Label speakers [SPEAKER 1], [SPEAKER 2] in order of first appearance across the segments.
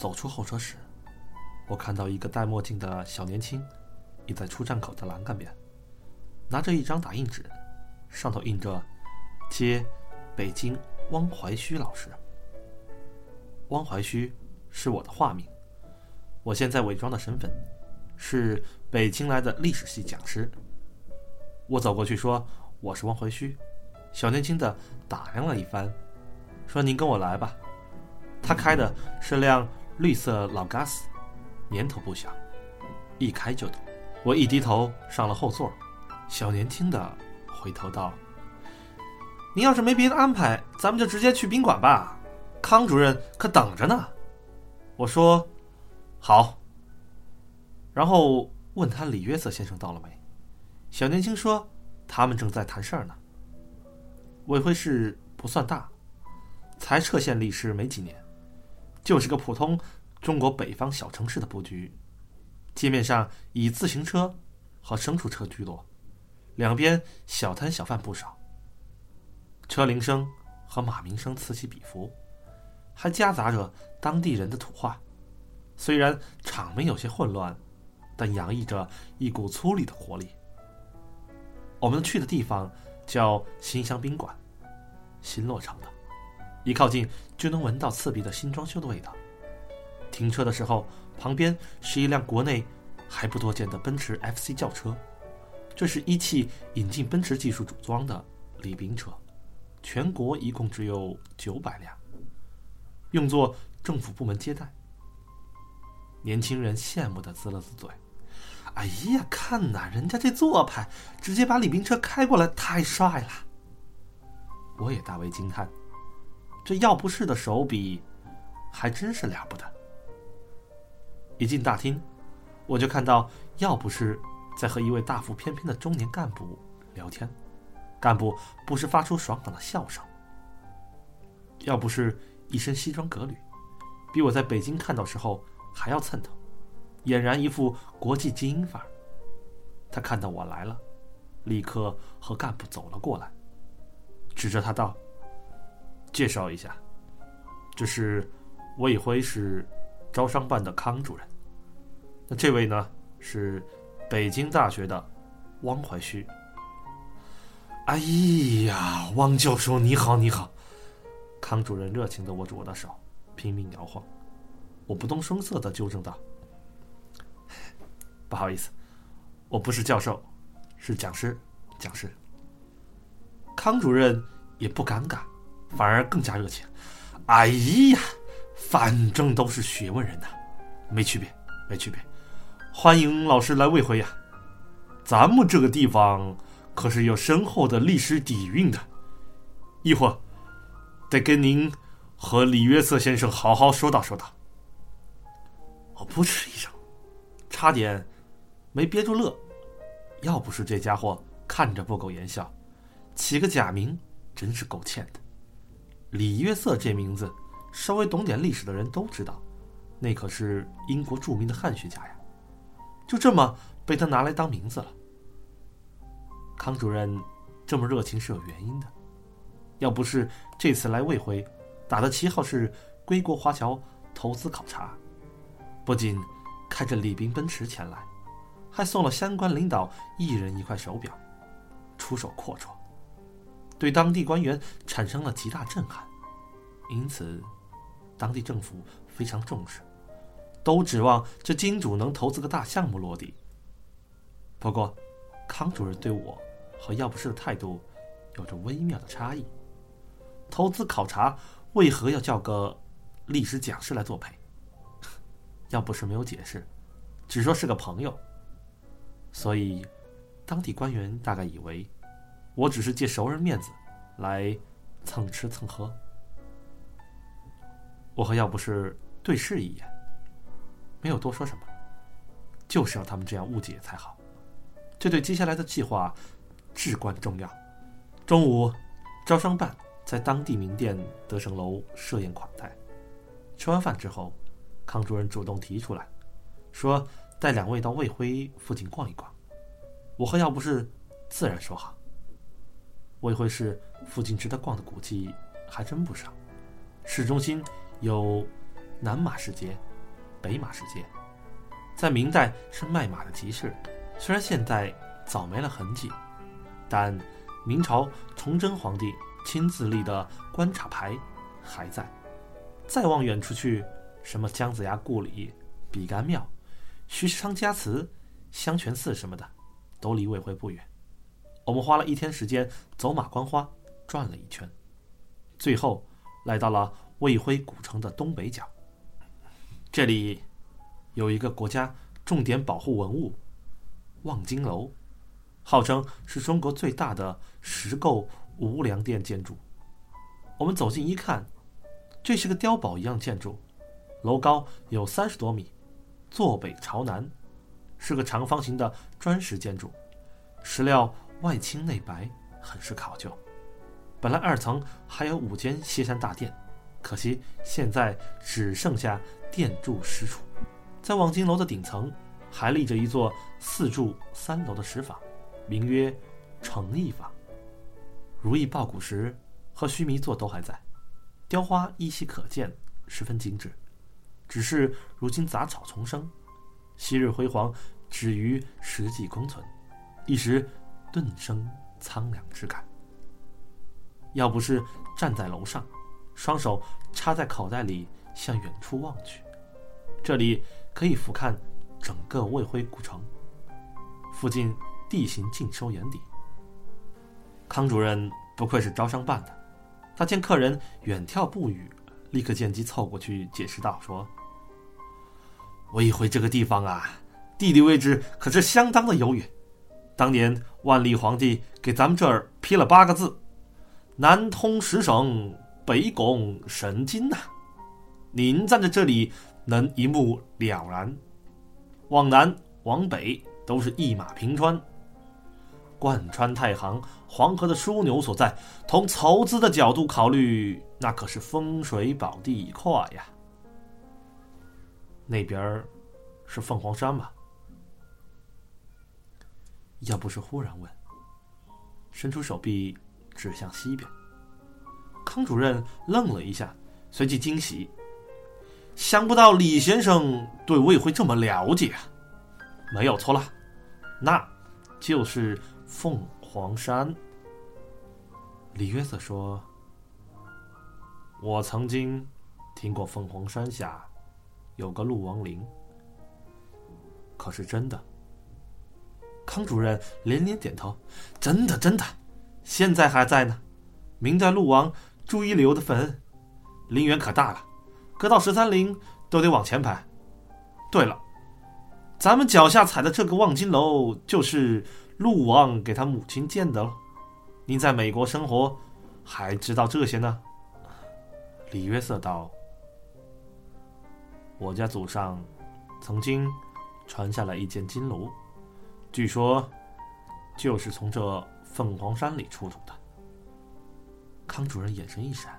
[SPEAKER 1] 走出候车室，我看到一个戴墨镜的小年轻，倚在出站口的栏杆边，拿着一张打印纸，上头印着“接北京汪怀虚老师”。汪怀虚是我的化名，我现在伪装的身份是北京来的历史系讲师。我走过去说：“我是汪怀虚。”小年轻的打量了一番，说：“您跟我来吧。”他开的是辆绿色老 gas，年头不小，一开就懂。我一低头上了后座，小年轻的回头道：“您要是没别的安排，咱们就直接去宾馆吧。康主任可等着呢。”我说：“好。”然后问他李约瑟先生到了没？小年轻说：“他们正在谈事儿呢。”魏辉市不算大，才撤县立市没几年。就是个普通中国北方小城市的布局，街面上以自行车和牲畜车居多，两边小摊小贩不少。车铃声和马鸣声此起彼伏，还夹杂着当地人的土话。虽然场面有些混乱，但洋溢着一股粗粝的活力。我们去的地方叫新乡宾馆，新落成的。一靠近就能闻到刺鼻的新装修的味道。停车的时候，旁边是一辆国内还不多见的奔驰 FC 轿车，这是一汽引进奔驰技术组装的礼宾车，全国一共只有九百辆，用作政府部门接待。年轻人羡慕的呲了呲嘴：“哎呀，看呐，人家这做派，直接把礼宾车开过来，太帅了。”我也大为惊叹。这药不是的手笔，还真是了不得。一进大厅，我就看到药不是在和一位大腹翩翩的中年干部聊天，干部不时发出爽朗的笑声。要不是一身西装革履，比我在北京看到时候还要蹭头，俨然一副国际精英范儿。他看到我来了，立刻和干部走了过来，指着他道。介绍一下，这是魏辉市招商办的康主任。那这位呢是北京大学的汪怀旭。哎呀，汪教授你好你好！康主任热情的握住我的手，拼命摇晃。我不动声色的纠正道：“不好意思，我不是教授，是讲师，讲师。”康主任也不尴尬。反而更加热情。哎呀，反正都是学问人呐，没区别，没区别。欢迎老师来魏辉呀，咱们这个地方可是有深厚的历史底蕴的。一会儿得跟您和李约瑟先生好好说道说道。我噗嗤一声，差点没憋住乐。要不是这家伙看着不苟言笑，起个假名真是够欠的。李约瑟这名字，稍微懂点历史的人都知道，那可是英国著名的汉学家呀。就这么被他拿来当名字了。康主任这么热情是有原因的，要不是这次来魏辉，打的旗号是归国华侨投资考察，不仅开着礼宾奔驰前来，还送了相关领导一人一块手表，出手阔绰。对当地官员产生了极大震撼，因此，当地政府非常重视，都指望这金主能投资个大项目落地。不过，康主任对我和药不氏的态度有着微妙的差异。投资考察为何要叫个历史讲师来作陪？要不是没有解释，只说是个朋友，所以当地官员大概以为。我只是借熟人面子，来蹭吃蹭喝。我和要不是对视一眼，没有多说什么，就是要他们这样误解才好。这对接下来的计划至关重要。中午，招商办在当地名店德胜楼设宴款待。吃完饭之后，康主任主动提出来，说带两位到魏辉附近逛一逛。我和要不是自然说好。魏辉市附近值得逛的古迹还真不少，市中心有南马市街、北马市街。在明代是卖马的集市，虽然现在早没了痕迹，但明朝崇祯皇帝亲自立的关卡牌还在。再往远处去，什么姜子牙故里、比干庙、徐世昌家祠、香泉寺什么的，都离魏辉不远。我们花了一天时间走马观花转了一圈，最后来到了魏辉古城的东北角。这里有一个国家重点保护文物——望京楼，号称是中国最大的石构无梁殿建筑。我们走近一看，这是个碉堡一样建筑，楼高有三十多米，坐北朝南，是个长方形的砖石建筑，石料。外青内白，很是考究。本来二层还有五间歇山大殿，可惜现在只剩下殿柱十处。在望京楼的顶层，还立着一座四柱三楼的石坊，名曰诚意坊。如意抱鼓石和须弥座都还在，雕花依稀可见，十分精致。只是如今杂草丛生，昔日辉煌止于实际空存，一时。顿生苍凉之感。要不是站在楼上，双手插在口袋里向远处望去，这里可以俯瞰整个魏辉古城。附近地形尽收眼底。康主任不愧是招商办的，他见客人远眺不语，立刻见机凑过去解释道：“说魏辉这个地方啊，地理位置可是相当的优越。”当年万历皇帝给咱们这儿批了八个字：“南通十省，北拱神经”呐。您站在这里，能一目了然。往南往北都是一马平川，贯穿太行，黄河的枢纽所在。从投资的角度考虑，那可是风水宝地一块呀。那边是凤凰山吧？要不是忽然问，伸出手臂指向西边，康主任愣了一下，随即惊喜：“想不到李先生对魏辉这么了解啊！”“没有错了，那就是凤凰山。”李约瑟说：“我曾经听过凤凰山下有个鹿王陵，可是真的？”康主任连连点头：“真的，真的，现在还在呢。明代鹿王朱一流的坟，陵园可大了，隔到十三陵都得往前排。对了，咱们脚下踩的这个望京楼，就是鹿王给他母亲建的了。您在美国生活，还知道这些呢？”李约瑟道：“我家祖上曾经传下来一间金炉。”据说，就是从这凤凰山里出土的。康主任眼神一闪，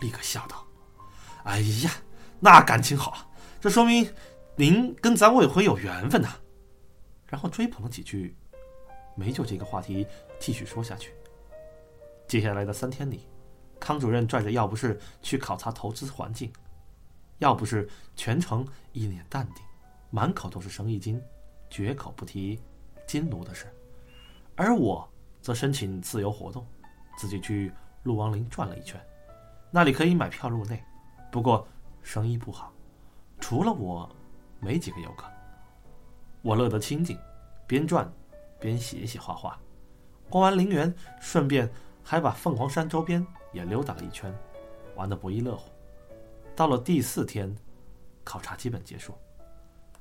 [SPEAKER 1] 立刻笑道：“哎呀，那感情好，这说明您跟咱未婚有缘分呐。”然后追捧了几句，没就这个话题继续说下去。接下来的三天里，康主任拽着要不是去考察投资环境，要不是全程一脸淡定，满口都是生意经。绝口不提金奴的事，而我则申请自由活动，自己去鹿王陵转了一圈。那里可以买票入内，不过生意不好，除了我，没几个游客。我乐得清静，边转边写写画画。逛完陵园，顺便还把凤凰山周边也溜达了一圈，玩得不亦乐乎。到了第四天，考察基本结束，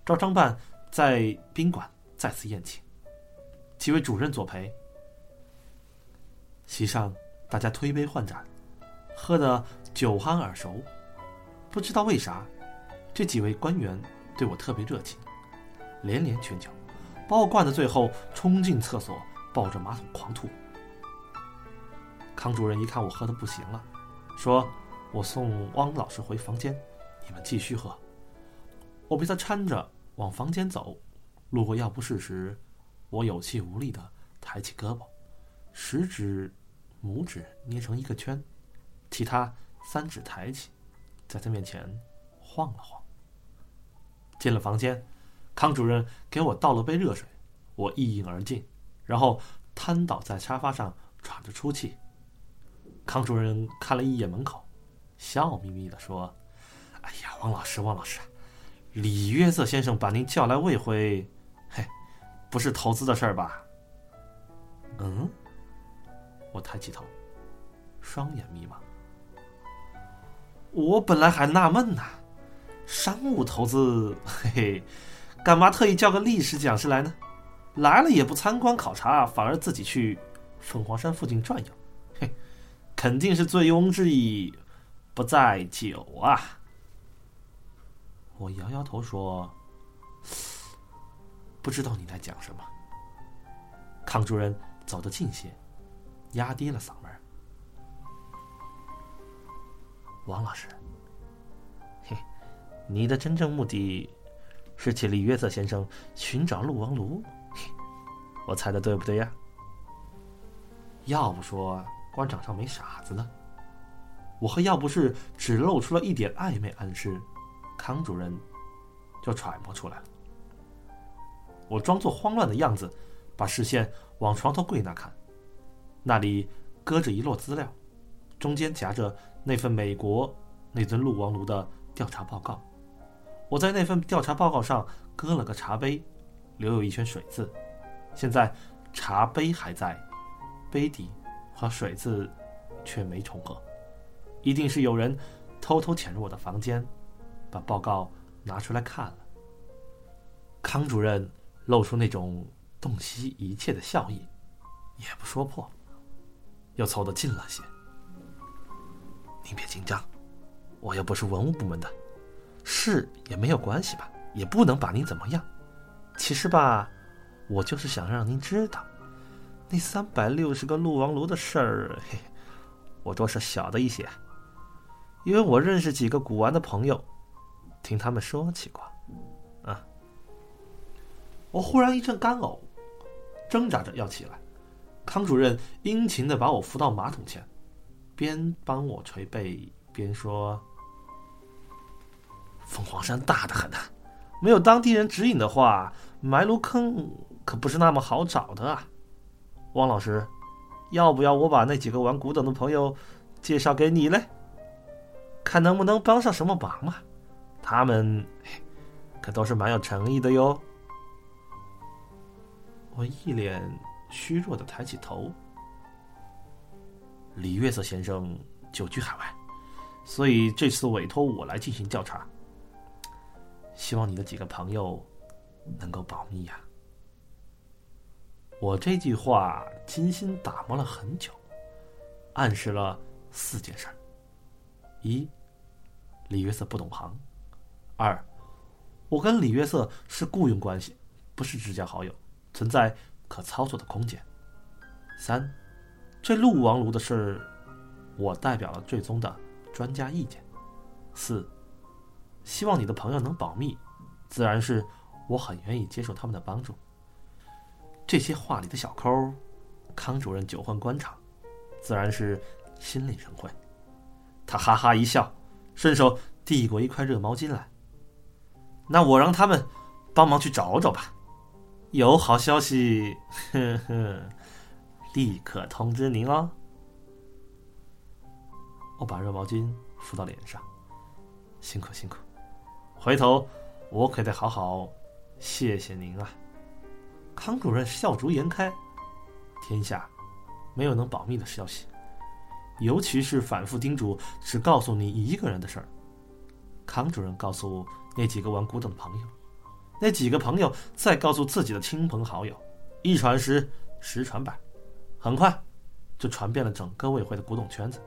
[SPEAKER 1] 招商办。在宾馆再次宴请，几位主任作陪。席上大家推杯换盏，喝得酒酣耳熟。不知道为啥，这几位官员对我特别热情，连连劝酒，把我灌得最后冲进厕所，抱着马桶狂吐。康主任一看我喝的不行了，说：“我送汪老师回房间，你们继续喝。”我被他搀着。往房间走，路过药不室时，我有气无力的抬起胳膊，食指、拇指捏成一个圈，其他三指抬起，在他面前晃了晃。进了房间，康主任给我倒了杯热水，我一饮而尽，然后瘫倒在沙发上喘着粗气。康主任看了一眼门口，笑眯眯地说：“哎呀，王老师，王老师，李约瑟先生把您叫来未回，嘿，不是投资的事儿吧？”嗯，我抬起头，双眼迷茫。我本来还纳闷呢，商务投资，嘿嘿，干嘛特意叫个历史讲师来呢？来了也不参观考察，反而自己去凤凰山附近转悠，嘿，肯定是醉翁之意不在酒啊！我摇摇头说：“不知道你在讲什么。”康主任。走得近些，压低了嗓门王老师，嘿，你的真正目的，是替李约瑟先生寻找鹿王炉，我猜的对不对呀？要不说官场上没傻子呢，我和要不是只露出了一点暧昧暗示，康主任就揣摩出来了。我装作慌乱的样子。把视线往床头柜那看，那里搁着一摞资料，中间夹着那份美国那尊鹿王炉的调查报告。我在那份调查报告上搁了个茶杯，留有一圈水渍。现在茶杯还在，杯底和水渍却没重合，一定是有人偷偷潜入我的房间，把报告拿出来看了。康主任露出那种。洞悉一切的笑意，也不说破，又凑得近了些。您别紧张，我又不是文物部门的，是也没有关系吧，也不能把您怎么样。其实吧，我就是想让您知道，那三百六十个鹿王炉的事儿，嘿，我多少晓得一些，因为我认识几个古玩的朋友，听他们说起过。啊，我忽然一阵干呕。挣扎着要起来，康主任殷勤的把我扶到马桶前，边帮我捶背边说：“凤凰山大的很呐，没有当地人指引的话，埋炉坑可不是那么好找的啊。汪老师，要不要我把那几个玩古董的朋友介绍给你嘞？看能不能帮上什么忙嘛？他们可都是蛮有诚意的哟。”我一脸虚弱的抬起头。李约瑟先生久居海外，所以这次委托我来进行调查。希望你的几个朋友能够保密呀。我这句话精心打磨了很久，暗示了四件事：一，李约瑟不懂行；二，我跟李约瑟是雇佣关系，不是至交好友。存在可操作的空间。三，这鹿王炉的事，我代表了最终的专家意见。四，希望你的朋友能保密，自然是我很愿意接受他们的帮助。这些话里的小抠，康主任久混官场，自然是心领神会。他哈哈一笑，顺手递过一块热毛巾来。那我让他们帮忙去找找吧。有好消息，呵呵，立刻通知您哦。我把热毛巾敷到脸上，辛苦辛苦，回头我可得好好谢谢您啊。康主任笑逐颜开，天下没有能保密的消息，尤其是反复叮嘱只告诉你一个人的事儿。康主任告诉那几个玩古董的朋友。那几个朋友再告诉自己的亲朋好友，一传十，十传百，很快就传遍了整个委会的古董圈子。